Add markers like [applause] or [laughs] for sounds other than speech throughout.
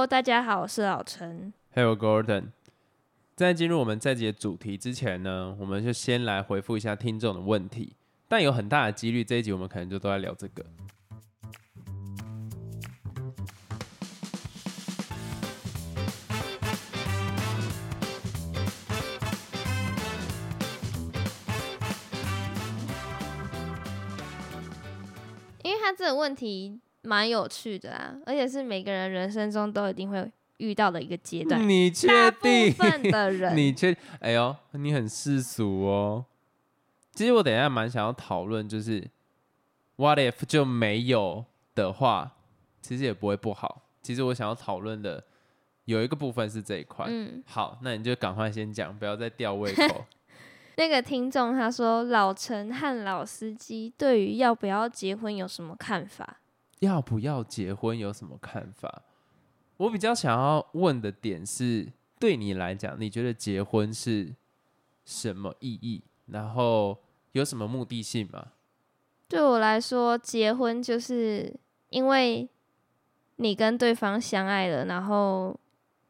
Hello，大家好，我是老陈。Hello Gordon，在进入我们这集的主题之前呢，我们就先来回复一下听众的问题。但有很大的几率，这一集我们可能就都在聊这个。因为他这个问题蛮有趣的啊，而且是每个人人生中都一定会遇到的一个阶段。你确大部定？分的 [laughs] 人，你确？哎呦，你很世俗哦。其实我等一下蛮想要讨论，就是 What if 就没有的话，其实也不会不好。其实我想要讨论的有一个部分是这一块。嗯，好，那你就赶快先讲，不要再吊胃口。[laughs] [laughs] 那个听众他说，老陈和老司机对于要不要结婚有什么看法？要不要结婚有什么看法？我比较想要问的点是，对你来讲，你觉得结婚是什么意义？然后有什么目的性吗？对我来说，结婚就是因为你跟对方相爱了，然后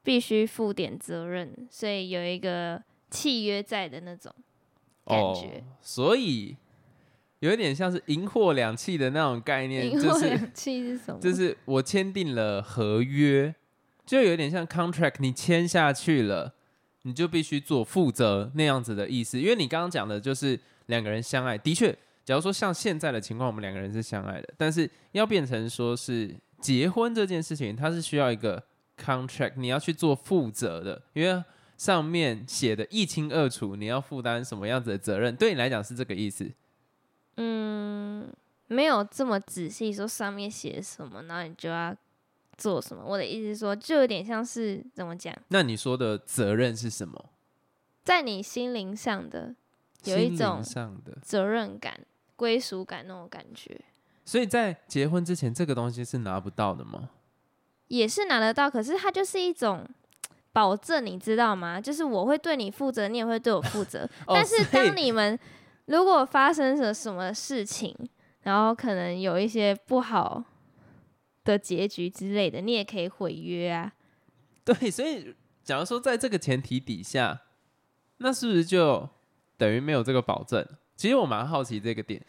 必须负点责任，所以有一个契约在的那种感觉。哦，所以有一点像是银货两讫的那种概念，因就是为两气是什么？就是我签订了合约，就有点像 contract，你签下去了，你就必须做负责那样子的意思。因为你刚刚讲的就是两个人相爱，的确，假如说像现在的情况，我们两个人是相爱的，但是要变成说是结婚这件事情，它是需要一个 contract，你要去做负责的，因为上面写的一清二楚，你要负担什么样子的责任，对你来讲是这个意思。嗯，没有这么仔细说上面写什么，然后你就要做什么。我的意思是说，就有点像是怎么讲，那你说的责任是什么？在你心灵上的有一种上的。责任感、归属感那种感觉，所以在结婚之前，这个东西是拿不到的吗？也是拿得到。可是它就是一种保证，你知道吗？就是我会对你负责，你也会对我负责。[laughs] 哦但是当你们如果发生了什么事情，然后可能有一些不好的结局之类的，你也可以毁约啊。对，所以假如说在这个前提底下，那是不是就等于没有这个保证？其实我蛮好奇这个点，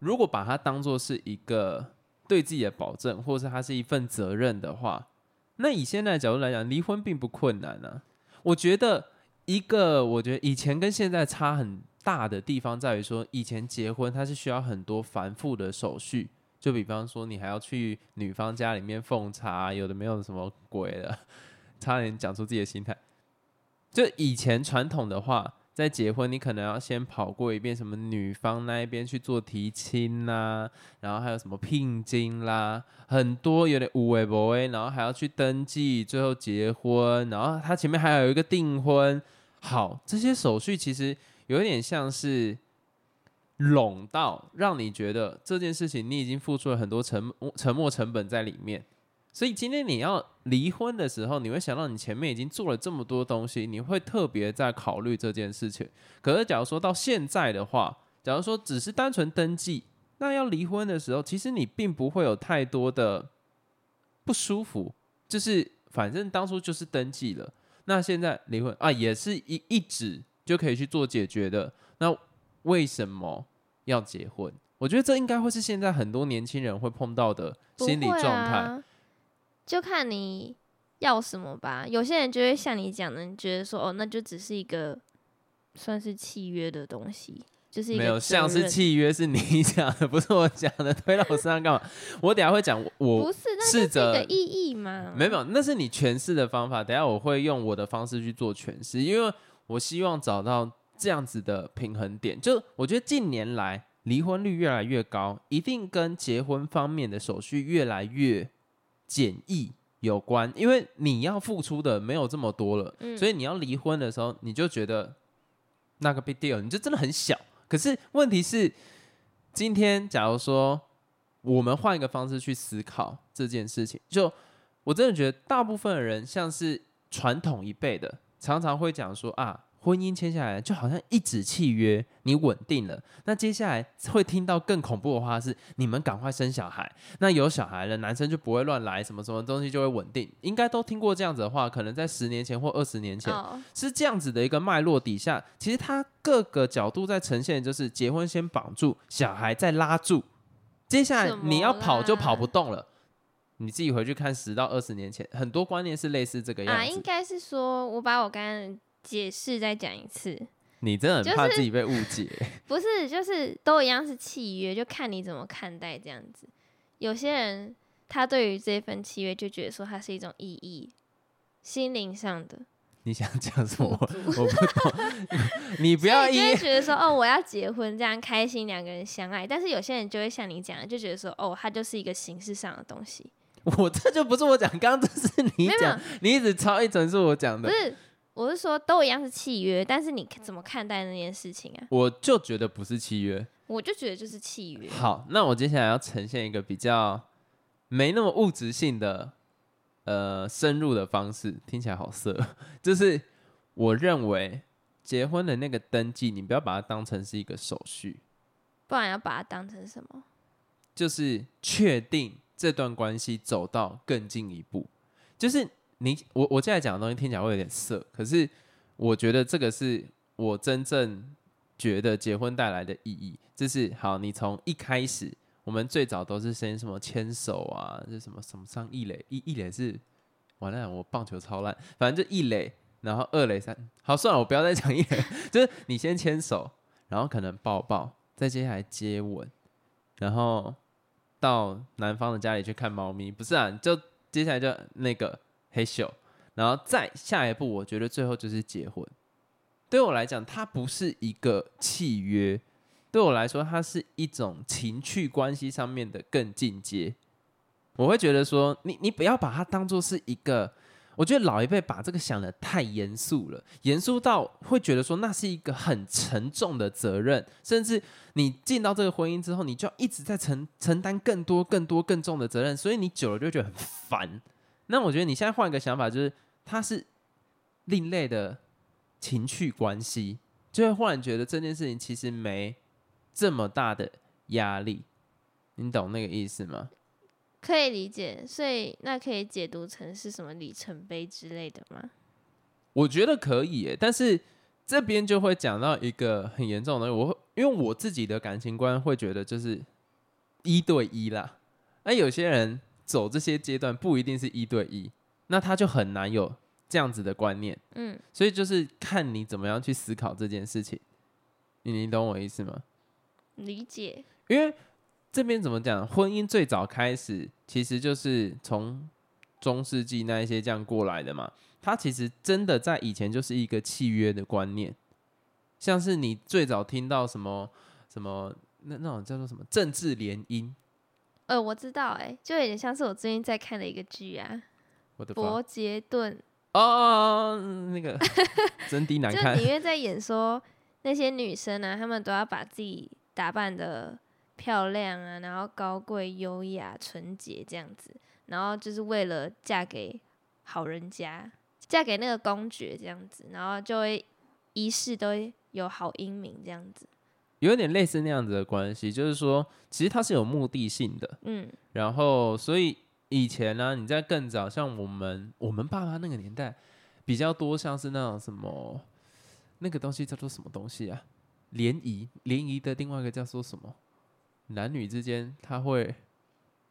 如果把它当做是一个对自己的保证，或是它是一份责任的话，那以现在的角度来讲，离婚并不困难啊。我觉得一个，我觉得以前跟现在差很大的地方在于说，以前结婚它是需要很多繁复的手续，就比方说你还要去女方家里面奉茶，有的没有什么鬼的，差点讲出自己的心态。就以前传统的话，在结婚你可能要先跑过一遍什么女方那一边去做提亲啦，然后还有什么聘金啦，很多有点无为不为，然后还要去登记，最后结婚，然后他前面还有一个订婚。好，这些手续其实有一点像是拢到，让你觉得这件事情你已经付出了很多沉沉没成本在里面。所以今天你要离婚的时候，你会想到你前面已经做了这么多东西，你会特别在考虑这件事情。可是假如说到现在的话，假如说只是单纯登记，那要离婚的时候，其实你并不会有太多的不舒服，就是反正当初就是登记了，那现在离婚啊，也是一一纸就可以去做解决的。那为什么要结婚？我觉得这应该会是现在很多年轻人会碰到的心理状态。啊，就看你要什么吧。有些人就会像你讲的，你觉得说哦，那就只是一个算是契约的东西，就是一个没有，像是契约是你讲的，不是我讲的，推到我身上干嘛？我等下会讲，我不是，是一试着个意义吗。没有没有，那是你诠释的方法。等下我会用我的方式去做诠释，因为我希望找到这样子的平衡点。就我觉得近年来离婚率越来越高，一定跟结婚方面的手续越来越简易有关，因为你要付出的没有这么多了，嗯所以你要离婚的时候，你就觉得那个 big deal，你就真的很小。可是问题是，今天假如说我们换一个方式去思考这件事情，就我真的觉得大部分的人像是传统一辈的，常常会讲说啊，婚姻签下来，就好像一纸契约，你稳定了。那接下来会听到更恐怖的话是：你们赶快生小孩。那有小孩了，男生就不会乱来，什么什么东西就会稳定。应该都听过这样子的话，可能在十年前或二十年前哦，是这样子的一个脉络底下，其实它各个角度在呈现，就是结婚先绑住，小孩再拉住，接下来你要跑就跑不动了。你自己回去看十到二十年前，很多观念是类似这个样子啊，应该是说，我把我刚刚解释再讲一次，你真的很怕自己被误解。[laughs] 不是，就是都一样是契约，就看你怎么看待这样子。有些人他对于这份契约就觉得说它是一种意义，心灵上的你想讲什么？我不懂。[laughs] 你不要觉得说，哦，我要结婚，这样开心，两个人相爱。但是有些人就会像你讲的，就觉得说，哦，它就是一个形式上的东西，[laughs] 我这就不是我讲，刚刚这是你讲，你一直抄一整是我讲的。不是，我是说都一样是契约，但是你怎么看待那件事情啊？我就觉得不是契约。我就觉得就是契约。好，那我接下来要呈现一个比较没那么物质性的呃深入的方式，听起来好色。[laughs] 就是我认为结婚的那个登记，你不要把它当成是一个手续，不然要把它当成什么？就是确定这段关系走到更进一步。就是你我我现在讲的东西听起来会有点色，可是我觉得这个是我真正觉得结婚带来的意义。就是好，你从一开始，我们最早都是先什么牵手啊，这什么什么上一垒一一垒是完了，我棒球超烂，反正就一垒，然后二垒三，好算了，我不要再讲一垒，[laughs] 就是你先牵手，然后可能抱抱，再接下来接吻，然后到男方的家里去看猫咪，不是啊，就接下来就那个黑咻，然后再下一步，我觉得最后就是结婚。对我来讲，它不是一个契约，对我来说，它是一种情趣关系上面的更进阶。我会觉得说，你你不要把它当做是一个，我觉得老一辈把这个想的太严肃了，严肃到会觉得说那是一个很沉重的责任，甚至你进到这个婚姻之后，你就一直在承承担更多、更多、更重的责任，所以你久了就觉得很烦。那我觉得你现在换一个想法，就是它是另类的情趣关系，就会忽然觉得这件事情其实没这么大的压力。你懂那个意思吗？可以理解，所以那可以解读成是什么里程碑之类的吗？我觉得可以耶，但是这边就会讲到一个很严重的我会因为我自己的感情观会觉得就是一对一啦，那有些人走这些阶段不一定是一对一，那他就很难有这样子的观念，嗯，所以就是看你怎么样去思考这件事情，你你懂我意思吗？理解。因为这边怎么讲，婚姻最早开始其实就是从中世纪那一些这样过来的嘛。它其实真的在以前就是一个契约的观念，像是你最早听到什么什么那那种叫做什么政治联姻，呃，我知道、哎，就有点像是我最近在看的一个剧啊，《我的伯杰顿。哦，那个 [laughs] 真的》，难看就看里，面在演说那些女生呢、她们都要把自己打扮的漂亮啊，然后高贵、优雅、纯洁这样子，然后就是为了嫁给好人家，嫁给那个公爵这样子，然后就会一世都有好英名这样子。有点类似那样子的关系，就是说其实它是有目的性的，嗯，然后，所以以前呢、你在更早，像我们我们爸妈那个年代，比较多像是那种什么那个东西叫做什么东西啊？联谊，联谊的另外一个叫做什么？男女之间他会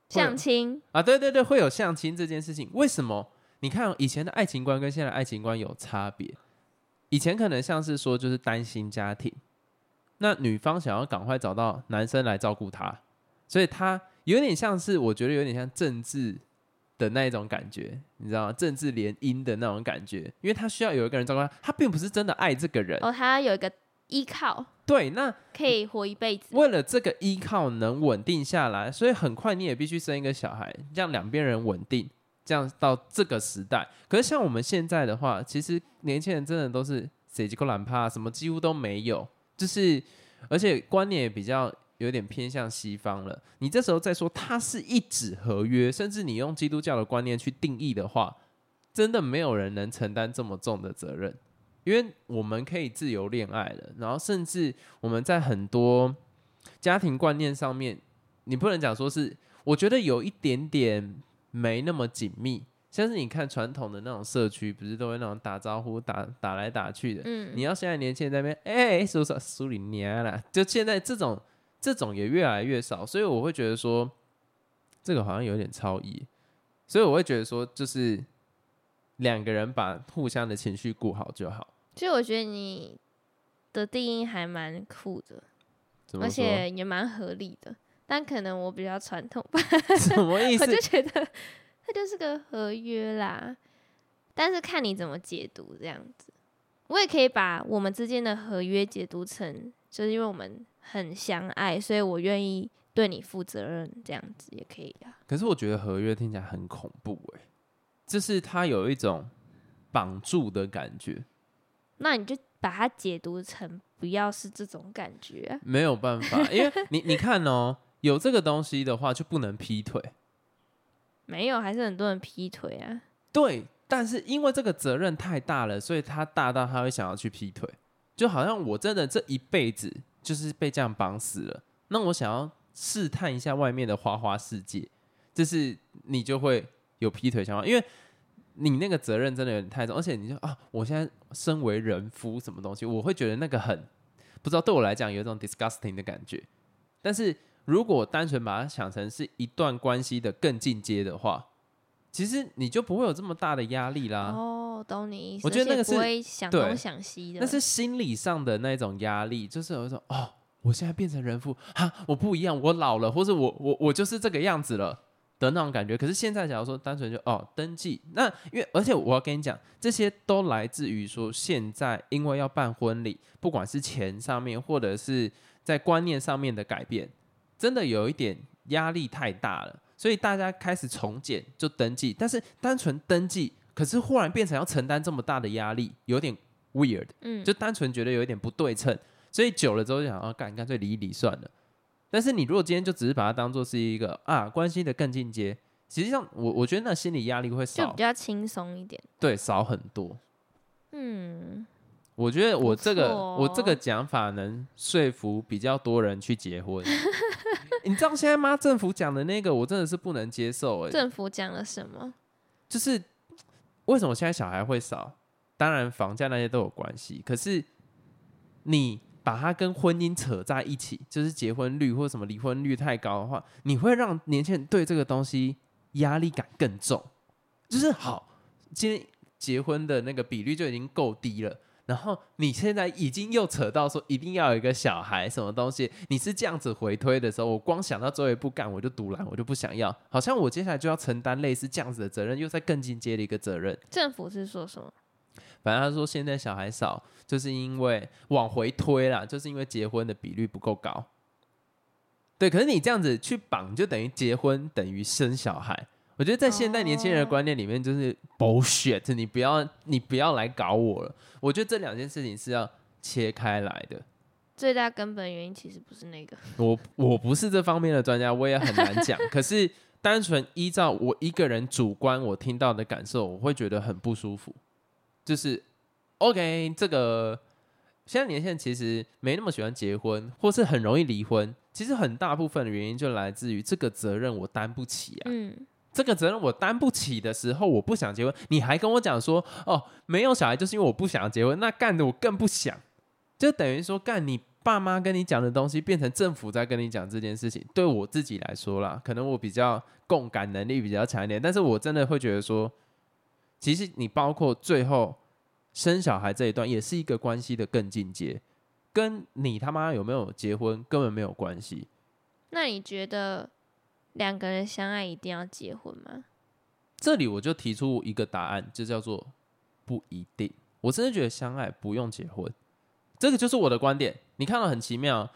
相亲，啊，对对对，会有相亲这件事情。为什么？你看以前的爱情观跟现在的爱情观有差别。以前可能像是说就是单亲家庭，那女方想要赶快找到男生来照顾她，所以她有点像是我觉得有点像政治的那一种感觉，你知道吗？政治联姻的那种感觉，因为她需要有一个人照顾她，她并不是真的爱这个人。哦，他有一个依靠，对，那可以活一辈子。为了这个依靠能稳定下来，所以很快你也必须生一个小孩，让两边人稳定，这样到这个时代。可是像我们现在的话，其实年轻人真的都是谁几个懒趴，什么几乎都没有，就是而且观念也比较有点偏向西方了。你这时候再说它是一纸合约，甚至你用基督教的观念去定义的话，真的没有人能承担这么重的责任。因为我们可以自由恋爱了，然后甚至我们在很多家庭观念上面，你不能讲说是，我觉得有一点点没那么紧密。像是你看传统的那种社区，不是都会那种打招呼、打打来打去的。嗯，你要现在年轻人在那边，哎、叔叔苏里娘啦，就现在这种这种也越来越少，所以我会觉得说，这个好像有点超意，所以我会觉得说，就是两个人把互相的情绪顾好就好。其实我觉得你的定义还蛮酷的，而？且也蛮合理的。但可能我比较传统吧，[laughs] 什么意思我就？觉得它就是个合约啦。但是看你怎么解读这样子，我也可以把我们之间的合约解读成，就是因为我们很相爱，所以我愿意对你负责任，这样子也可以啊。可是我觉得合约听起来很恐怖哎、就是它有一种绑住的感觉，那你就把它解读成不要是这种感觉啊。没有办法，因为 [laughs] 你你看哦，有这个东西的话就不能劈腿。没有，还是很多人劈腿啊。对，但是因为这个责任太大了，所以他大到他会想要去劈腿，就好像我真的这一辈子就是被这样绑死了，那我想要试探一下外面的花花世界，就是你就会有劈腿想法，因为你那个责任真的有点太重，而且你就啊，我现在身为人夫什么东西，我会觉得那个很不知道对我来讲有一种 disgusting 的感觉，但是如果单纯把它想成是一段关系的更进阶的话，其实你就不会有这么大的压力啦。哦，懂你意思。我觉得那个是会想东想西的。那是心理上的那种压力，就是有一种哦，我现在变成人夫哈，我不一样，我老了，或者我我我就是这个样子了的那种感觉。可是现在假如说单纯就哦登记，那因为而且我要跟你讲，这些都来自于说现在因为要办婚礼，不管是钱上面或者是在观念上面的改变，真的有一点压力太大了，所以大家开始从简就登记，但是单纯登记，可是忽然变成要承担这么大的压力，有点 weird。嗯，就单纯觉得有一点不对称，所以久了之后就想啊，干干脆离一离算了。但是你如果今天就只是把它当做是一个啊关系的更进阶，实际上我我觉得那心理压力会少就比，较轻松一点。对，少很多。嗯，我觉得我这个、我这个讲法能说服比较多人去结婚。[laughs] 你知道现在妈政府讲的那个，我真的是不能接受哎、政府讲了什么？就是为什么现在小孩会少？当然房价那些都有关系，可是你把它跟婚姻扯在一起，就是结婚率或什么离婚率太高的话，你会让年轻人对这个东西压力感更重。就是好，今天结婚的那个比率就已经够低了。然后你现在已经又扯到说一定要有一个小孩什么东西，你是这样子回推的时候，我光想到最后一步干我就独揽，我就不想要，好像我接下来就要承担类似这样子的责任，又在更进阶的一个责任。政府是说什么？反正他说现在小孩少，就是因为往回推啦，就是因为结婚的比率不够高。对，可是你这样子去绑，就等于结婚等于生小孩。我觉得在现代年轻人的哦观念里面，就是 bullshit，你不要你不要来搞我了。我觉得这两件事情是要切开来的。最大根本原因其实不是那个。我我不是这方面的专家，我也很难讲。可是单纯依照我一个人主观我听到的感受，我会觉得很不舒服。就是 OK，这个现在年轻人其实没那么喜欢结婚，或是很容易离婚。其实很大部分的原因就来自于这个责任我担不起啊。嗯，这个责任我担不起的时候，我不想结婚，你还跟我讲说，哦，没有小孩就是因为我不想结婚，那干的我更不想，就等于说干你爸妈跟你讲的东西变成政府在跟你讲这件事情。对我自己来说啦，可能我比较共感能力比较强一点，但是我真的会觉得说，其实你包括最后生小孩这一段，也是一个关系的更进阶，跟你他妈有没有结婚根本没有关系。那你觉得两个人相爱一定要结婚吗？这里我就提出一个答案，就叫做不一定。我真的觉得相爱不用结婚，这个就是我的观点。你看到很奇妙，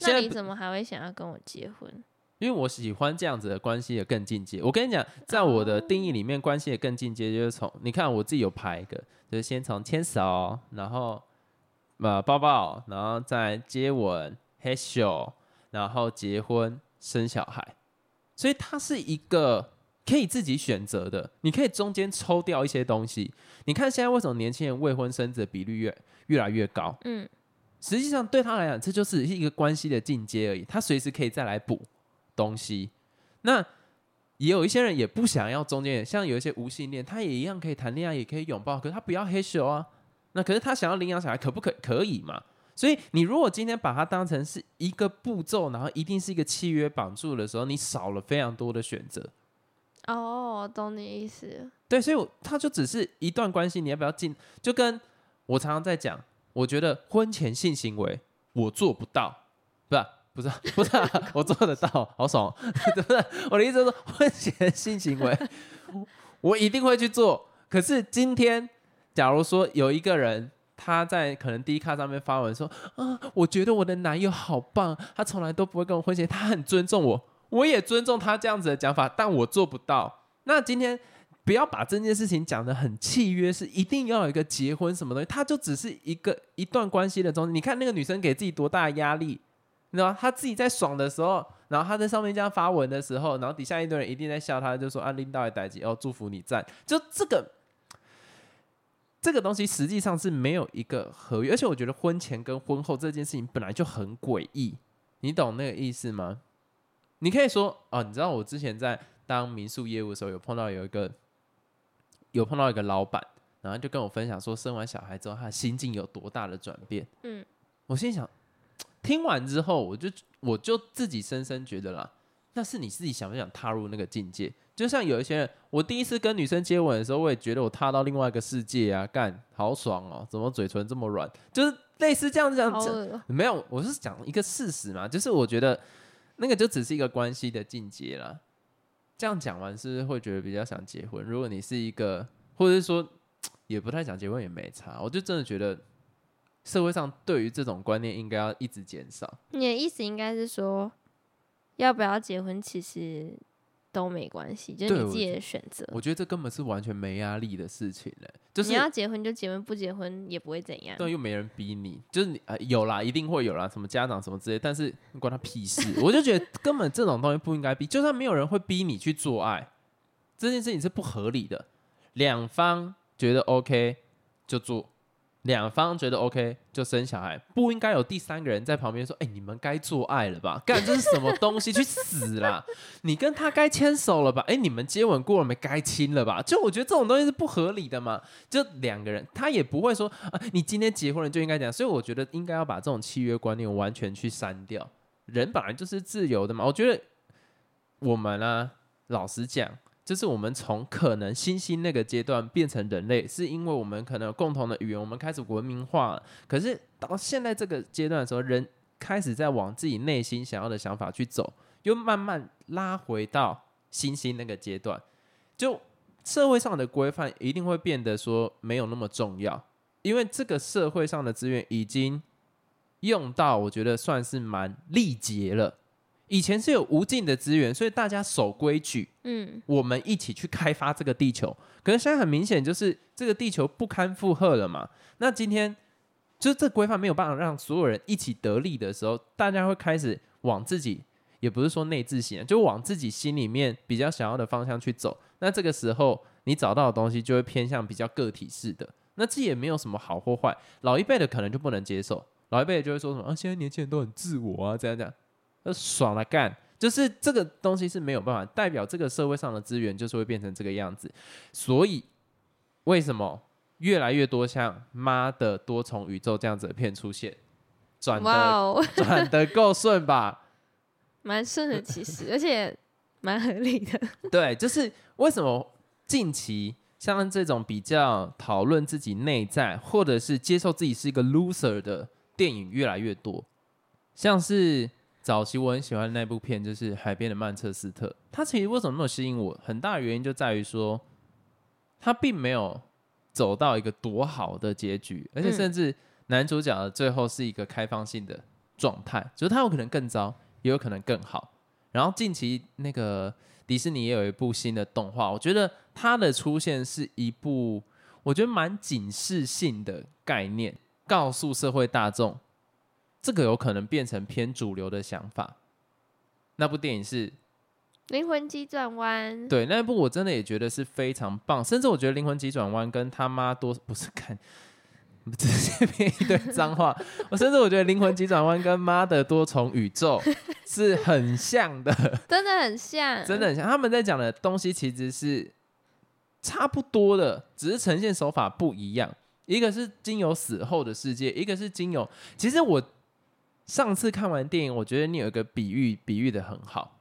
那你怎么还会想要跟我结婚？因为我喜欢这样子的关系的更进阶。我跟你讲，在我的定义里面，关系的更进阶就是从你看我自己有排一个，就是先从牵手，然后呃抱抱，然后再接吻、嘿咻，然后结婚、生小孩。所以它是一个可以自己选择的，你可以中间抽掉一些东西。你看现在为什么年轻人未婚生子的比率越越来越高？嗯，实际上对他来讲，这就是一个关系的进阶而已，他随时可以再来补东西。那也有一些人也不想要中间，像有一些无性恋，他也一样可以谈恋爱，也可以拥抱，可是他不要黑咻啊。那可是他想要领养小孩，可不可可以嘛？所以你如果今天把它当成是一个步骤，然后一定是一个契约绑住的时候，你少了非常多的选择。哦，懂你意思。对，所以他就只是一段关系，你要不要进？就跟我常常在讲，我觉得婚前性行为我做不到，不是不是 [laughs] 不是，我做得到，好爽，[laughs] 对不对？我的意思是说，婚前性行为 [laughs] 我一定会去做。可是今天，假如说有一个人他在可能第一卡上面发文说啊，我觉得我的男友好棒，他从来都不会跟我婚前，他很尊重我，我也尊重他这样子的讲法，但我做不到。那今天不要把这件事情讲的很契约，是一定要有一个结婚什么东西，他就只是一个一段关系的中。你看那个女生给自己多大的压力，你知道他自己在爽的时候，然后他在上面这样发文的时候，然后底下一堆人一定在笑他，就说啊拎到一代机哦，祝福你赞，就这个这个东西实际上是没有一个合约，而且我觉得婚前跟婚后这件事情本来就很诡异，你懂那个意思吗？你可以说哦，你知道我之前在。当民宿业务的时候，有碰到有一个有碰到一个老板，然后就跟我分享说，生完小孩之后，他的心境有多大的转变。嗯，我心想，听完之后，我就我就自己深深觉得啦，那是你自己想不想踏入那个境界？就像有一些人，我第一次跟女生接吻的时候，我也觉得我踏到另外一个世界啊，干好爽哦，怎么嘴唇这么软？就是类似这样这样子。没有，我是讲一个事实嘛，就是我觉得那个就只是一个关系的境界啦。这样讲完，是会觉得比较想结婚？如果你是一个，或者是说也不太想结婚，也没差。我就真的觉得社会上对于这种观念应该要一直减少。你的意思应该是说，要不要结婚，其实。都没关系，就是你自己的选择。我觉得这根本是完全没压力的事情嘞，就是你要结婚就结婚，不结婚也不会怎样。对，又没人逼你，就是你啊，有啦，一定会有啦，什么家长什么之类，但是关他屁事。我就觉得根本这种东西不应该逼，就算没有人会逼你去做爱，这件事情是不合理的。两方觉得 OK 就做。两方觉得 OK 就生小孩，不应该有第三个人在旁边说：“哎，你们该做爱了吧？[laughs] 干这是什么东西？去死啦！你跟他该牵手了吧？哎，你们接吻过了没？该亲了吧？就我觉得这种东西是不合理的嘛。就两个人，他也不会说啊，你今天结婚了就应该讲。所以我觉得应该要把这种契约观念完全去删掉。人本来就是自由的嘛。我觉得我们呢，老实讲。就是我们从可能猩猩那个阶段变成人类，是因为我们可能有共同的语言，我们开始文明化了。可是到现在这个阶段的时候，人开始在往自己内心想要的想法去走，又慢慢拉回到猩猩那个阶段。就社会上的规范一定会变得说没有那么重要，因为这个社会上的资源已经用到，我觉得算是蛮力竭了。以前是有无尽的资源，所以大家守规矩，嗯，我们一起去开发这个地球。可是现在很明显，就是这个地球不堪负荷了嘛。那今天就是这规范没有办法让所有人一起得利的时候，大家会开始往自己，也不是说内自省，就往自己心里面比较想要的方向去走。那这个时候，你找到的东西就会偏向比较个体式的。那这也没有什么好或坏。老一辈的可能就不能接受，老一辈就会说什么啊，现在年轻人都很自我啊，这样这样。呃，爽了干，就是这个东西是没有办法代表这个社会上的资源，就是会变成这个样子。所以，为什么越来越多像妈的多重宇宙这样子的片出现？转的转的够顺吧？[laughs] 蛮顺的，其实，而且蛮合理的。[laughs] 对，就是为什么近期像这种比较讨论自己内在，或者是接受自己是一个 loser 的电影越来越多，像是。早期我很喜欢那部片，就是《海边的曼彻斯特》。它其实为什么那么吸引我？很大的原因就在于说，它并没有走到一个多好的结局，而且甚至男主角的最后是一个开放性的状态，就是他有可能更糟，也有可能更好。然后近期那个迪士尼也有一部新的动画，我觉得它的出现是一部我觉得蛮警示性的概念，告诉社会大众。这个有可能变成偏主流的想法。那部电影是灵魂急转弯，对，那一部我真的也觉得是非常棒，甚至我觉得《灵魂急转弯》跟他妈多不是看直接编一堆脏话，[laughs] 我甚至我觉得《灵魂急转弯》跟妈的多重宇宙 [laughs] 是很像的，真的很像，真的很像。他们在讲的东西其实是差不多的，只是呈现手法不一样。一个是经由死后的世界，一个是经由……其实我上次看完电影，我觉得你有一个比喻，比喻的很好。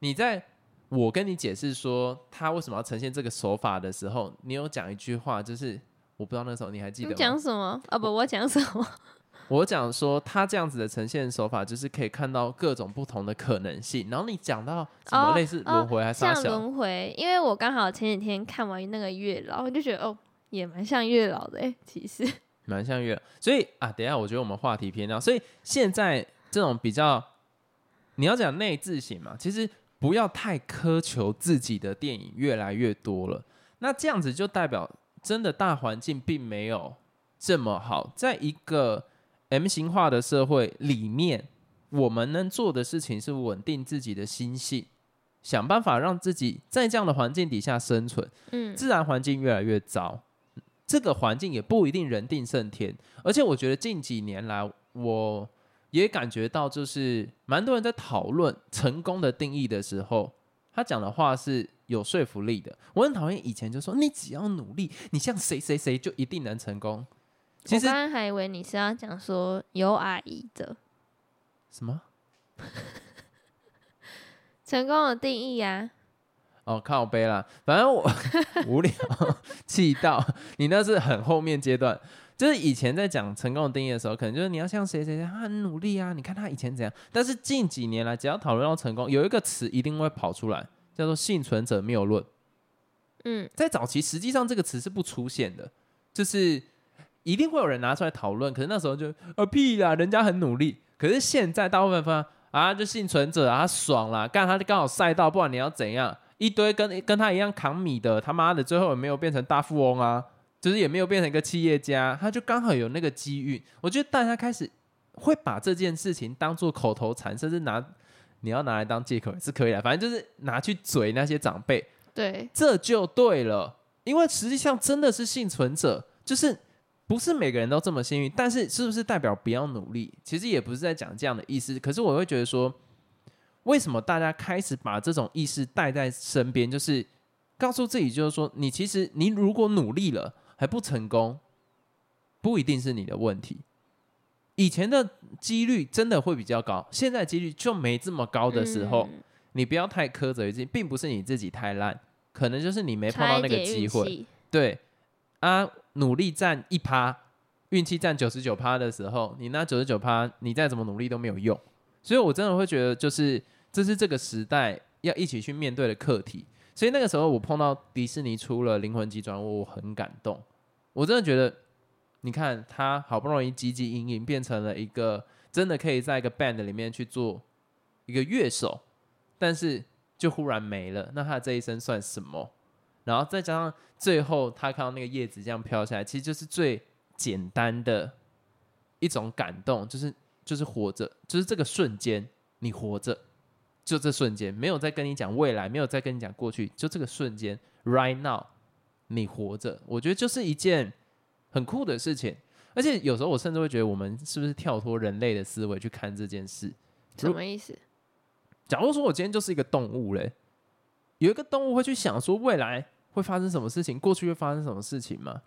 你在我跟你解释说他为什么要呈现这个手法的时候，你有讲一句话，就是我不知道那时候你还记得吗？讲什么啊？不，我讲什么？[laughs] 我讲说他这样子的呈现手法，就是可以看到各种不同的可能性。然后你讲到什么类似轮回还是像轮回？因为我刚好前几天看完那个月老，我就觉得哦，也蛮像月老的哎，其实蛮像月老。所以啊，等一下我觉得我们话题偏掉。所以现在这种比较你要讲内置型嘛，其实。不要太苛求自己的电影越来越多了，那这样子就代表真的大环境并没有这么好。在一个 M 型化的社会里面，我们能做的事情是稳定自己的心性，想办法让自己在这样的环境底下生存。嗯，自然环境越来越糟，这个环境也不一定人定胜天。而且我觉得近几年来，我。也感觉到，就是蛮多人在讨论成功的定义的时候，他讲的话是有说服力的。我很讨厌以前就说你只要努力，你像谁谁谁就一定能成功。其实我刚刚还以为你是要讲说有阿姨的什么 [laughs] 成功的定义呀？哦，靠背啦，反正我 [laughs] 无聊气到你那是很后面阶段。就是以前在讲成功的定义的时候，可能就是你要像谁谁谁，他很努力啊。你看他以前怎样。但是近几年来，只要讨论到成功，有一个词一定会跑出来，叫做幸存者谬论。嗯，在早期实际上这个词是不出现的，就是一定会有人拿出来讨论。可是那时候就啊屁啦，人家很努力。可是现在大部分分啊，就幸存者啊，爽啦，干他就刚好赛道，不管你要怎样，一堆跟跟他一样扛米的，他妈的最后也没有变成大富翁啊。就是也没有变成一个企业家，他就刚好有那个机遇。我觉得大家开始会把这件事情当做口头禅，甚至拿你要拿来当借口也是可以的。反正就是拿去嘴那些长辈，对，这就对了。因为实际上真的是幸存者，就是不是每个人都这么幸运。但是是不是代表不要努力？其实也不是在讲这样的意思。可是我会觉得说，为什么大家开始把这种意识带在身边？就是告诉自己，就是说，你其实你如果努力了。还不成功，不一定是你的问题。以前的几率真的会比较高，现在几率就没这么高的时候，你不要太苛责于自己，并不是你自己太烂，可能就是你没碰到那个机会。对啊，努力占一趴，运气占九十九趴的时候，你那九十九趴，你再怎么努力都没有用。所以我真的会觉得，就是这是这个时代要一起去面对的课题。所以那个时候，我碰到迪士尼出了《灵魂急转弯》，我很感动。我真的觉得，你看他好不容易汲汲营营，变成了一个真的可以在一个 band 里面去做一个乐手，但是就忽然没了。那他这一生算什么？然后再加上最后他看到那个叶子这样飘下来，其实就是最简单的一种感动，就是就是活着，就是这个瞬间你活着。就这瞬间，没有再跟你讲未来，没有再跟你讲过去，就这个瞬间，right now，你活着，我觉得就是一件很酷的事情。而且有时候我甚至会觉得，我们是不是跳脱人类的思维去看这件事？什么意思？假如说我今天就是一个动物嘞，有一个动物会去想说未来会发生什么事情，过去会发生什么事情吗？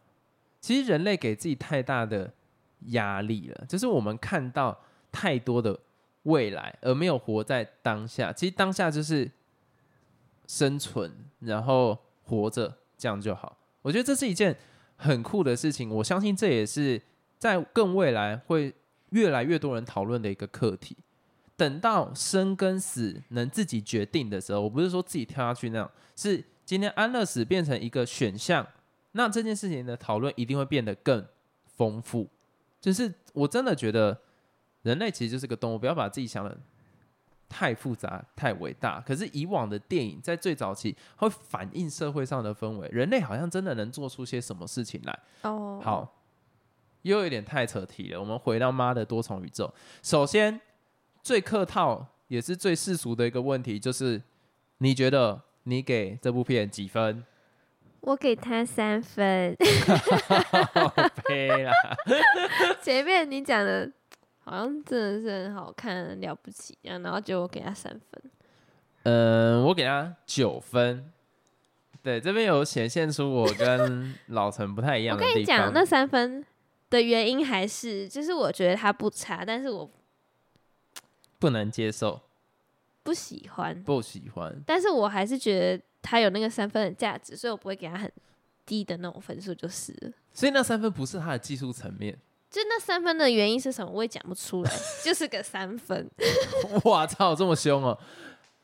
其实人类给自己太大的压力了，就是我们看到太多的。未来，而没有活在当下。其实当下就是生存，然后活着，这样就好。我觉得这是一件很酷的事情。我相信这也是在更未来会越来越多人讨论的一个课题。等到生跟死能自己决定的时候，我不是说自己跳下去那样，是今天安乐死变成一个选项，那这件事情的讨论一定会变得更丰富。就是我真的觉得。人类其实就是个动物，不要把自己想的太复杂、太伟大。可是以往的电影在最早期会反映社会上的氛围，人类好像真的能做出些什么事情来。哦，好，又有点太扯题了。我们回到妈的多重宇宙。首先，最客套也是最世俗的一个问题，就是你觉得你给这部片几分？我给他三分。[laughs] 呸啦！[laughs] 前面你讲的，好像真的是很好看、了不起，然后就我给他三分。嗯，我给他九分。对，这边有显现出我跟老陈不太一样我的地方。跟你讲，那三分的原因还是，就是我觉得他不差，但是我不能接受，不喜欢，不喜欢。但是我还是觉得他有那个三分的价值，所以我不会给他很低的那种分数，就是了。所以那三分不是他的技术层面。就那三分的原因是什么，我也讲不出来，就是个三分。[laughs] 哇操，这么凶哦！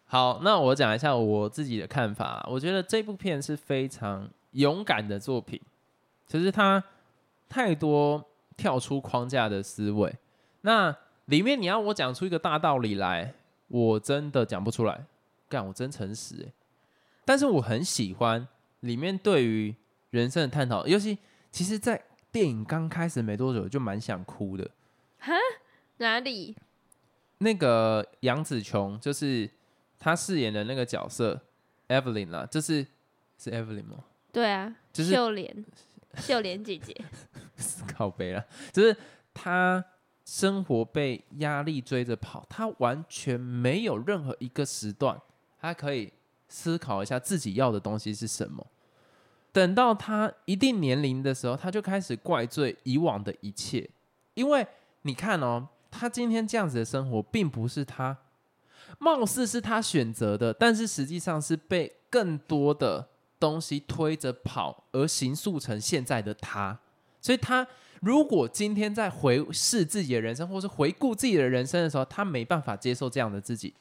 好，那我讲一下我自己的看法。我觉得这部片是非常勇敢的作品，就是它太多跳出框架的思维。那里面你要我讲出一个大道理来，我真的讲不出来。干，我真诚实诶。但是我很喜欢里面对于人生的探讨，尤其其实，在电影刚开始没多久就蛮想哭的。哈哪里？那个杨紫琼就是她饰演的那个角色 Evelyn 啦，就是是 Evelyn 吗？对啊，就是秀莲，秀莲姐姐。[laughs] 靠背啦，就是她生活被压力追着跑，她完全没有任何一个时段，她可以思考一下自己要的东西是什么。等到他一定年龄的时候，他就开始怪罪以往的一切，因为你看哦，他今天这样子的生活，并不是他，貌似是他选择的，但是实际上是被更多的东西推着跑，而形塑成现在的他。所以他如果今天在回视自己的人生，或是回顾自己的人生的时候，他没办法接受这样的自己，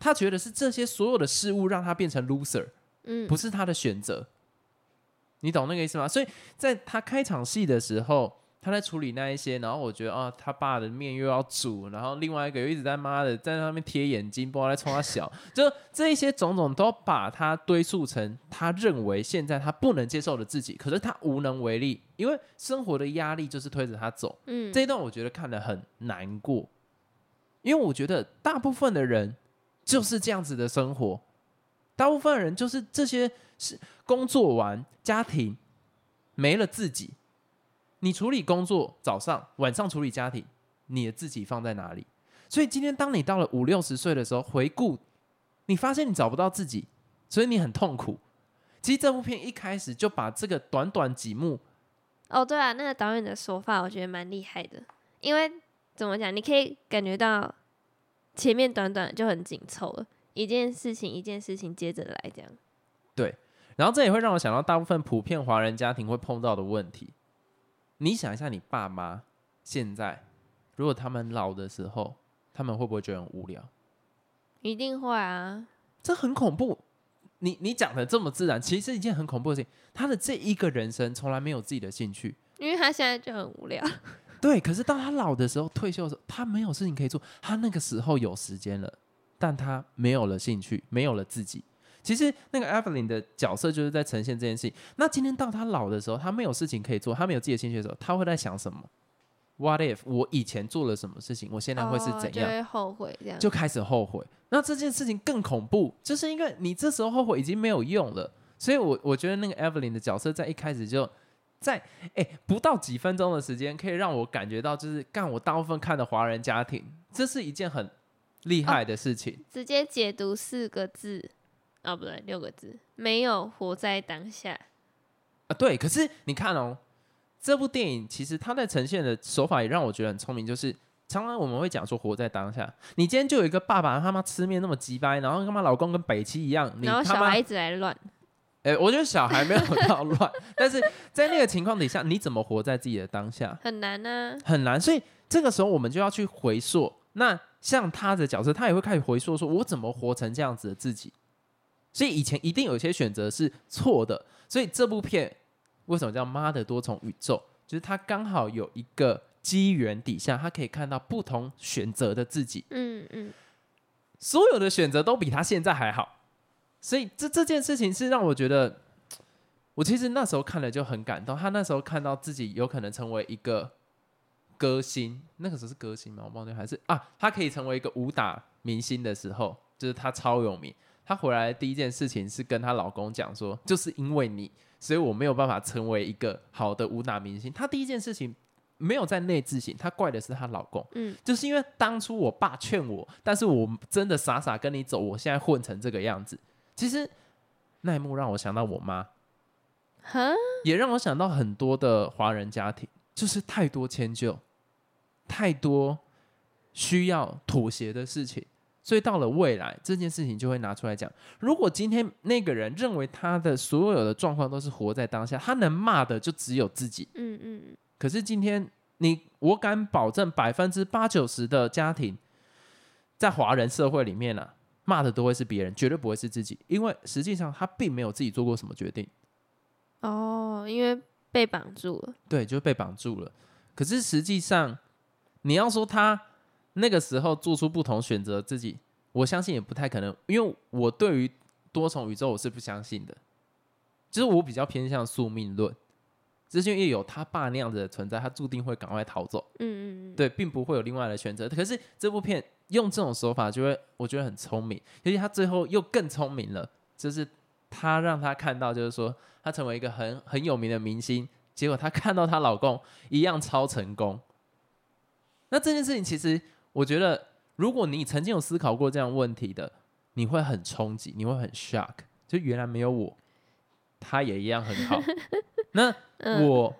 他觉得是这些所有的事物让他变成 loser，嗯，不是他的选择。你懂那个意思吗？所以在他开场戏的时候，他在处理那一些，然后我觉得啊，他爸的面又要煮，然后另外一个又一直在妈的在那边贴眼睛，不知道在冲他小，[laughs] 就这一些种种都把他堆塑成他认为现在他不能接受的自己，可是他无能为力，因为生活的压力就是推着他走。嗯，这一段我觉得看得很难过，因为我觉得大部分的人就是这样子的生活，大部分人就是这些是工作完家庭没了自己，你处理工作早上晚上处理家庭，你的自己放在哪里？所以今天当你到了五六十岁的时候，回顾，你发现你找不到自己，所以你很痛苦。其实这部片一开始就把这个短短几幕哦，对啊，那个导演的手法我觉得蛮厉害的，因为怎么讲，你可以感觉到前面短短就很紧凑了，一件事情一件事情接着来，这样。然后这也会让我想到大部分普遍华人家庭会碰到的问题。你想一下，你爸妈现在如果他们老的时候，他们会不会觉得很无聊？一定会啊，这很恐怖。你你讲的这么自然，其实是一件很恐怖的事情。他的这一个人生从来没有自己的兴趣，因为他现在就很无聊。[laughs] 对。可是当他老的时候，退休的时候，他没有事情可以做。他那个时候有时间了，但他没有了兴趣，没有了自己。其实那个 Evelyn 的角色就是在呈现这件事情。那今天到他老的时候，他没有事情可以做，他没有自己的兴趣的时候，他会在想什么？What if 我以前做了什么事情，我现在会是哦怎样？就会后悔这样。就开始后悔。那这件事情更恐怖，就是因为你这时候后悔已经没有用了。所以我我觉得那个 Evelyn 的角色在一开始就在哎、不到几分钟的时间，可以让我感觉到就是干我大部分看的华人家庭，这是一件很厉害的事情。直接解读四个字，哦不对，六个字，没有活在当下。啊，对，可是你看哦，这部电影其实它在呈现的手法也让我觉得很聪明，就是常常我们会讲说活在当下。你今天就有一个爸爸他妈吃面那么鸡掰，然后他妈老公跟北七一样，你然后小孩一直来乱，哎、我觉得小孩没有到乱，[laughs] 但是在那个情况底下，你怎么活在自己的当下很难呢、很难，所以这个时候我们就要去回溯。那像他的角色，他也会开始回溯，说我怎么活成这样子的自己。所以以前一定有一些选择是错的，所以这部片为什么叫《妈的多重宇宙》？就是他刚好有一个机缘底下，他可以看到不同选择的自己。嗯嗯，所有的选择都比他现在还好，所以这这件事情是让我觉得，我其实那时候看了就很感动。他那时候看到自己有可能成为一个歌星，那个时候是歌星吗？我忘记还是啊，他可以成为一个武打明星的时候，就是他超有名。她回来的第一件事情是跟她老公讲说，就是因为你，所以我没有办法成为一个好的武打明星。她第一件事情没有在内自省，她怪的是她老公，嗯，就是因为当初我爸劝我，但是我真的傻傻跟你走，我现在混成这个样子。其实那一幕让我想到我妈，哈，也让我想到很多的华人家庭，就是太多迁就，太多需要妥协的事情，所以到了未来这件事情就会拿出来讲。如果今天那个人认为他的所有的状况都是活在当下，他能骂的就只有自己。嗯嗯嗯，可是今天你，我敢保证百分之八九十的家庭，在华人社会里面啊，骂的都会是别人，绝对不会是自己，因为实际上他并没有自己做过什么决定。哦，因为被绑住了，对，就被绑住了。可是实际上，你要说他那个时候做出不同选择，自己我相信也不太可能，因为我对于多重宇宙我是不相信的，就是我比较偏向宿命论，就是因为有他爸那样子的存在，他注定会赶快逃走，嗯嗯嗯，对，并不会有另外的选择。可是这部片用这种手法，就会我觉得很聪明，尤其他最后又更聪明了，就是他让他看到，就是说他成为一个很很有名的明星，结果他看到她老公一样超成功。那这件事情其实，我觉得，如果你曾经有思考过这样问题的，你会很冲击，你会很 shock，就原来没有我，他也一样很好。[laughs] 那嗯我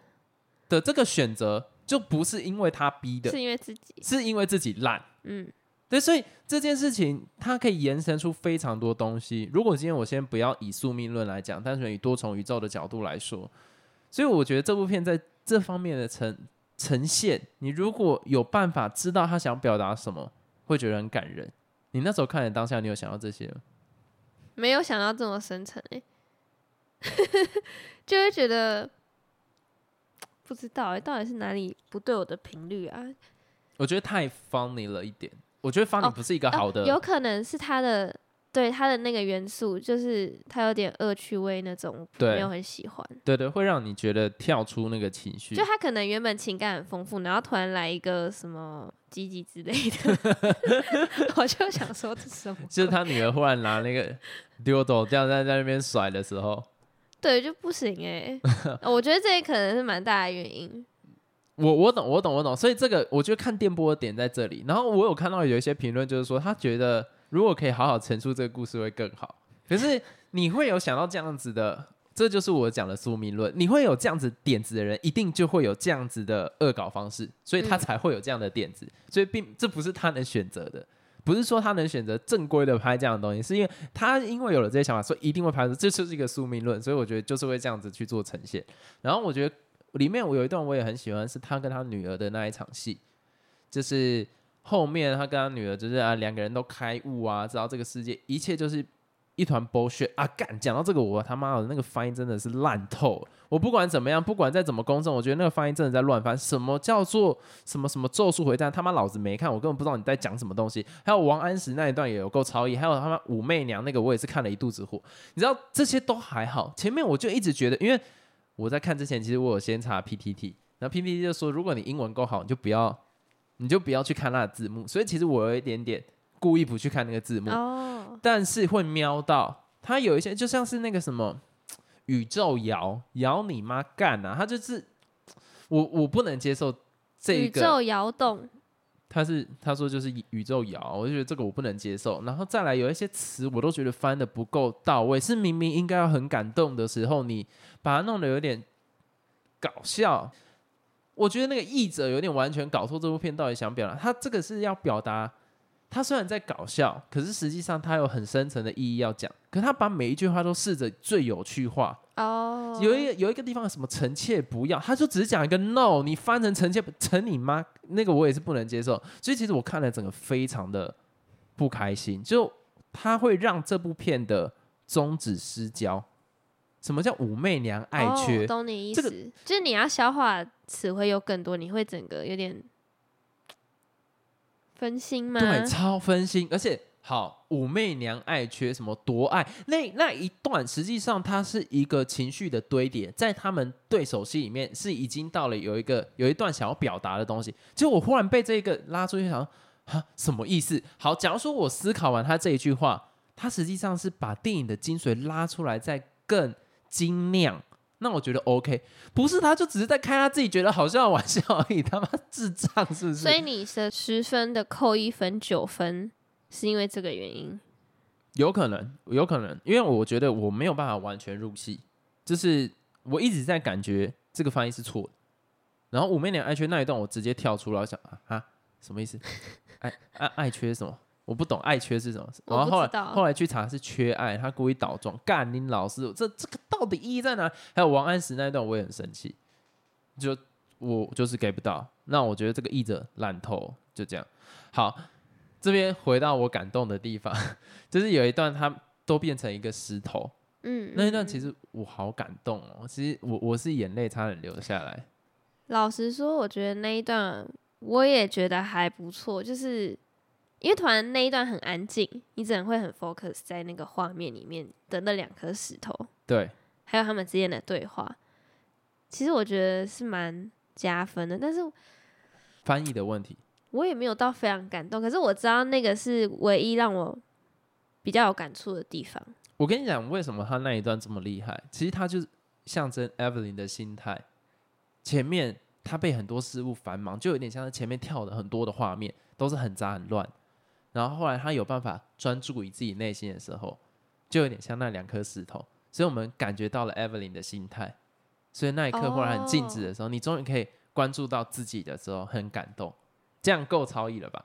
的这个选择就不是因为他逼的，是因为自己，是因为自己烂。嗯对，所以这件事情它可以延伸出非常多东西。如果今天我先不要以宿命论来讲，单纯以多重宇宙的角度来说，所以我觉得这部片在这方面的呈呈现，你如果有办法知道他想表达什么，会觉得很感人。你那时候看的当下，你有想到这些吗？没有想到这么深沉诶，[laughs] 就会觉得不知道哎、到底是哪里不对我的频率啊？我觉得太 funny 了一点。我觉得 funny 哦不是一个好的，啊有可能是他的对他的那个元素，就是他有点恶趣味那种，对没有很喜欢。对对，会让你觉得跳出那个情绪就。他可能原本情感很丰富，然后突然来一个什么积极之类的，[laughs] 我就想说这是什么？就是他女儿忽然拿那个丢斗这样在在那边甩的时候，对就不行哎、[laughs] 我觉得这也可能是蛮大的原因。我我懂我懂我懂，所以这个我觉得看电波的点在这里。然后我有看到有一些评论，就是说他觉得如果可以好好陈述这个故事会更好。可是你会有想到这样子的，这就是我讲的宿命论。你会有这样子点子的人，一定就会有这样子的恶搞方式，所以他才会有这样的点子。所以并这不是他能选择的，不是说他能选择正规的拍这样的东西，是因为他因为有了这些想法，所以一定会拍出，这就是一个宿命论。所以我觉得就是会这样子去做呈现。然后我觉得里面我有一段我也很喜欢，是他跟他女儿的那一场戏，就是后面他跟他女儿就是啊两个人都开悟啊，知道这个世界一切就是一团 bullshit 啊！干，讲到这个我他妈的那个翻译真的是烂透。我不管怎么样，不管再怎么公正，我觉得那个翻译真的在乱翻。什么叫做什么什么咒术回战？他妈老子没看，我根本不知道你在讲什么东西。还有王安石那一段也有够超意，还有他妈武媚娘那个我也是看了一肚子火。你知道这些都还好，前面我就一直觉得，因为我在看之前，其实我有先查 PTT，然后 PTT 就说，如果你英文够好，你就不要，你就不要去看它的字幕。所以其实我有一点点故意不去看那个字幕，哦，但是会瞄到它有一些，就像是那个什么宇宙摇摇你妈干啊，它就是我我不能接受这个宇宙摇动，他是他说就是宇宙摇，我就觉得这个我不能接受。然后再来有一些词我都觉得翻的不够到位，是明明应该要很感动的时候，你把它弄得有点搞笑。我觉得那个译者有点完全搞错这部片到底想表达。他这个是要表达，他虽然在搞笑，可是实际上他有很深层的意义要讲。可他把每一句话都试着最有趣化，哦，有一个有一个地方什么臣妾不要，他就只是讲一个 no，你翻成臣妾臣你妈，那个我也是不能接受。所以其实我看了整个非常的不开心，就他会让这部片的宗旨失焦。什么叫武媚娘爱缺？哦、懂你意这思，个就是你要消化词汇又更多，你会整个有点分心吗？对，超分心，而且好，武媚娘爱缺什么夺爱那那一段，实际上它是一个情绪的堆叠，在他们对手戏里面是已经到了有一个有一段想要表达的东西，结果我忽然被这个拉出去想说，哈，什么意思？好，假如说我思考完他这一句话，他实际上是把电影的精髓拉出来，再更精酿。那我觉得 OK，不是他就只是在开他自己觉得好笑的玩笑而已，他妈智障是不是？所以你的十分的扣一分九分，是因为这个原因？有可能，有可能，因为我觉得我没有办法完全入戏，就是我一直在感觉这个翻译是错的。然后五妹娘爱缺那一段，我直接跳出来想啊啊，什么意思？爱爱爱缺什么？我不懂爱缺是什么。然后后来后来去查是缺爱，他故意倒装。干你老师，这这个到底意义在哪？还有王安石那一段，我也很生气，就我就是 get 不到。那我觉得这个译者烂透，就这样。好，这边回到我感动的地方，[laughs] 就是有一段他都变成一个石头。嗯，那一段其实我好感动哦。其实我我是眼泪差点流下来。老实说，我觉得那一段我也觉得还不错，就是因为突然那一段很安静，你只能会很 focus 在那个画面里面的那两颗石头，对，还有他们之间的对话。其实我觉得是蛮加分的，但是翻译的问题，我也没有到非常感动。可是我知道那个是唯一让我比较有感触的地方。我跟你讲，为什么他那一段这么厉害？其实他就是象征 Evelyn 的心态。前面他被很多事物繁忙，就有点像是前面跳的很多的画面都是很杂很乱，然后后来他有办法专注于自己内心的时候，就有点像那两颗石头，所以我们感觉到了 Evelyn 的心态，所以那一刻忽然很静止的时候，你终于可以关注到自己的时候，很感动，这样够超意了吧？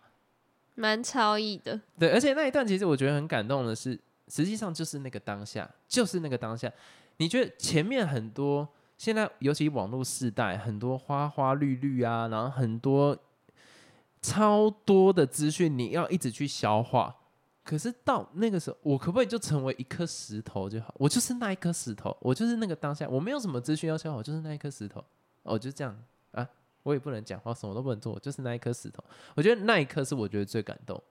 蛮超意的，对，而且那一段其实我觉得很感动的是，实际上就是那个当下，就是那个当下，你觉得前面很多。现在尤其网络时代，很多花花绿绿啊，然后很多超多的资讯，你要一直去消化。可是到那个时候，我可不可以就成为一颗石头就好？我就是那一颗石头，我就是那个当下，我没有什么资讯要消化，就是那一颗石头。我就这样啊，我也不能讲话，什么都不能做，我就是那一颗石头。我觉得那一刻是我觉得最感动，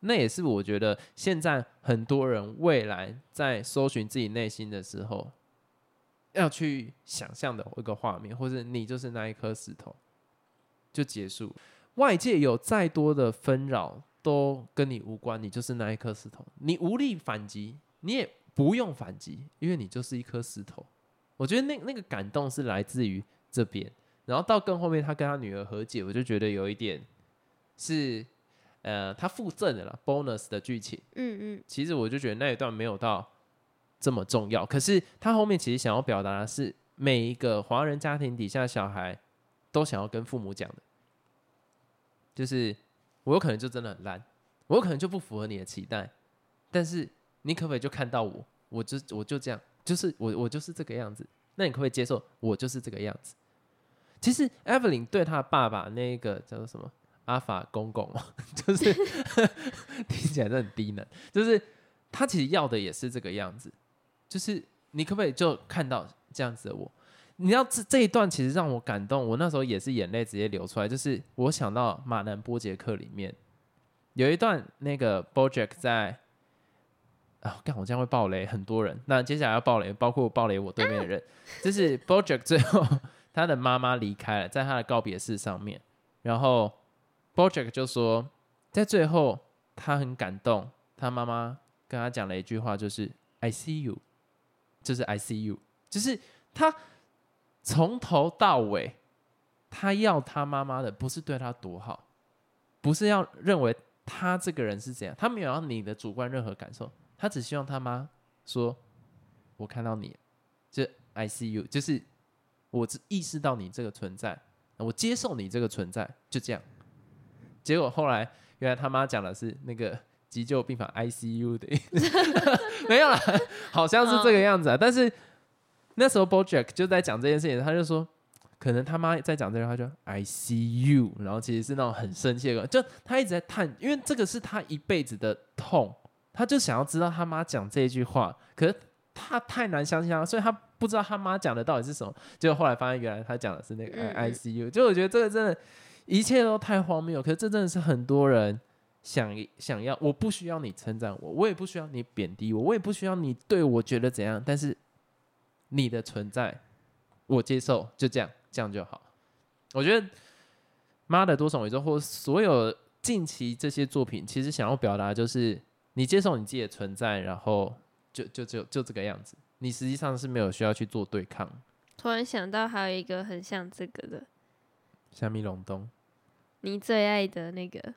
那也是我觉得现在很多人未来在搜寻自己内心的时候。要去想象的一个画面，或者你就是那一颗石头，就结束。外界有再多的纷扰，都跟你无关。你就是那一颗石头，你无力反击，你也不用反击，因为你就是一颗石头。我觉得那那个感动是来自于这边，然后到更后面，他跟他女儿和解，我就觉得有一点是呃，他附赠的了 bonus 的剧情。嗯嗯，其实我就觉得那一段没有到。这么重要，可是他后面其实想要表达的是，每一个华人家庭底下小孩都想要跟父母讲的，就是我有可能就真的很烂，我有可能就不符合你的期待，但是你可不可以就看到我，我就我就这样，就是我我就是这个样子，那你可不可以接受我就是这个样子？其实 Evelyn 对他爸爸那个叫做什么阿法公公，[laughs] 就是 [laughs] 听起来都很低能，就是他其实要的也是这个样子。就是你可不可以就看到这样子的我？你要这这一段其实让我感动，我那时候也是眼泪直接流出来。就是我想到马南波杰克里面有一段，那个 BoJack 在啊，干我这样会爆雷很多人。那接下来要爆雷，包括爆雷我对面的人，就是 BoJack 最后他的妈妈离开了，在他的告别式上面，然后 BoJack 就说，在最后他很感动，他妈妈跟他讲了一句话，就是 I see you。就是 I see you”，就是他从头到尾，他要他妈妈的不是对他多好，不是要认为他这个人是怎样，他没有要你的主观任何感受，他只希望他妈说：“我看到你，就 I C U，就是我只意识到你这个存在，我接受你这个存在，就这样。”结果后来，原来他妈讲的是那个。急救病房 ICU 的 [laughs] 没有了，好像是这个样子啊。但是那时候 BoJack 就在讲这件事情，他就说，可能他妈在讲这句话，就 I see you，然后其实是那种很生气的，就他一直在叹，因为这个是他一辈子的痛，他就想要知道他妈讲这一句话，可是他太难相信他，所以他不知道他妈讲的到底是什么。结果后来发现，原来他讲的是那个 I see you，。就我觉得这个真的，一切都太荒谬。可是这真的是很多人。想想要，我不需要你称赞我，我也不需要你贬低我，我也不需要你对我觉得怎样。但是你的存在，我接受，就这样，这样就好。我觉得《妈的多重宇宙》或所有近期这些作品，其实想要表达就是你接受你自己的存在，然后就就就就这个样子，你实际上是没有需要去做对抗。突然想到还有一个很像这个的，虾米隆冬，你最爱的那个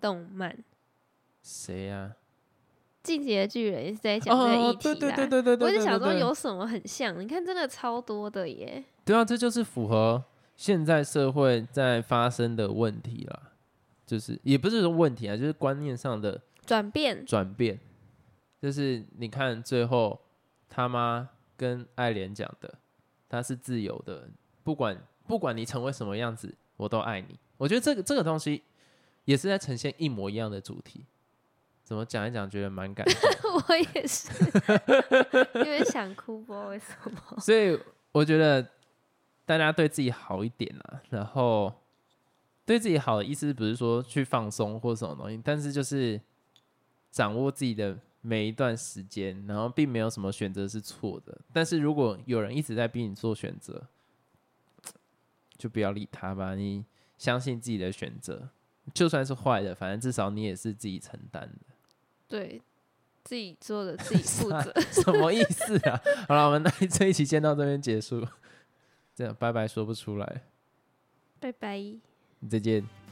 动漫。谁呀、《进击的巨人》也是在讲这个哦，议题对啦。对对对对对，我就想说对对有什么很像？你看，真的超多的耶。对啊，这就是符合现在社会在发生的问题啦。就是也不是说问题啊，就是观念上的转变，转变。就是你看最后他妈跟爱莲讲的，他是自由的，不管不管你成为什么样子，我都爱你。我觉得这个这个东西也是在呈现一模一样的主题。怎么讲一讲，觉得蛮感动。[laughs] 我也是，因为想哭，不知道为什么。[laughs] 所以我觉得大家对自己好一点啊，然后对自己好的意思不是说去放松或什么东西，但是就是掌握自己的每一段时间，然后并没有什么选择是错的。但是如果有人一直在逼你做选择，就不要理他吧。你相信自己的选择，就算是坏的，反正至少你也是自己承担的。对自己做的自己 [laughs] 负责。什么意思啊？好了，我们那 [laughs] 这一期先到这边结束。这样拜拜说不出来，拜拜。再见。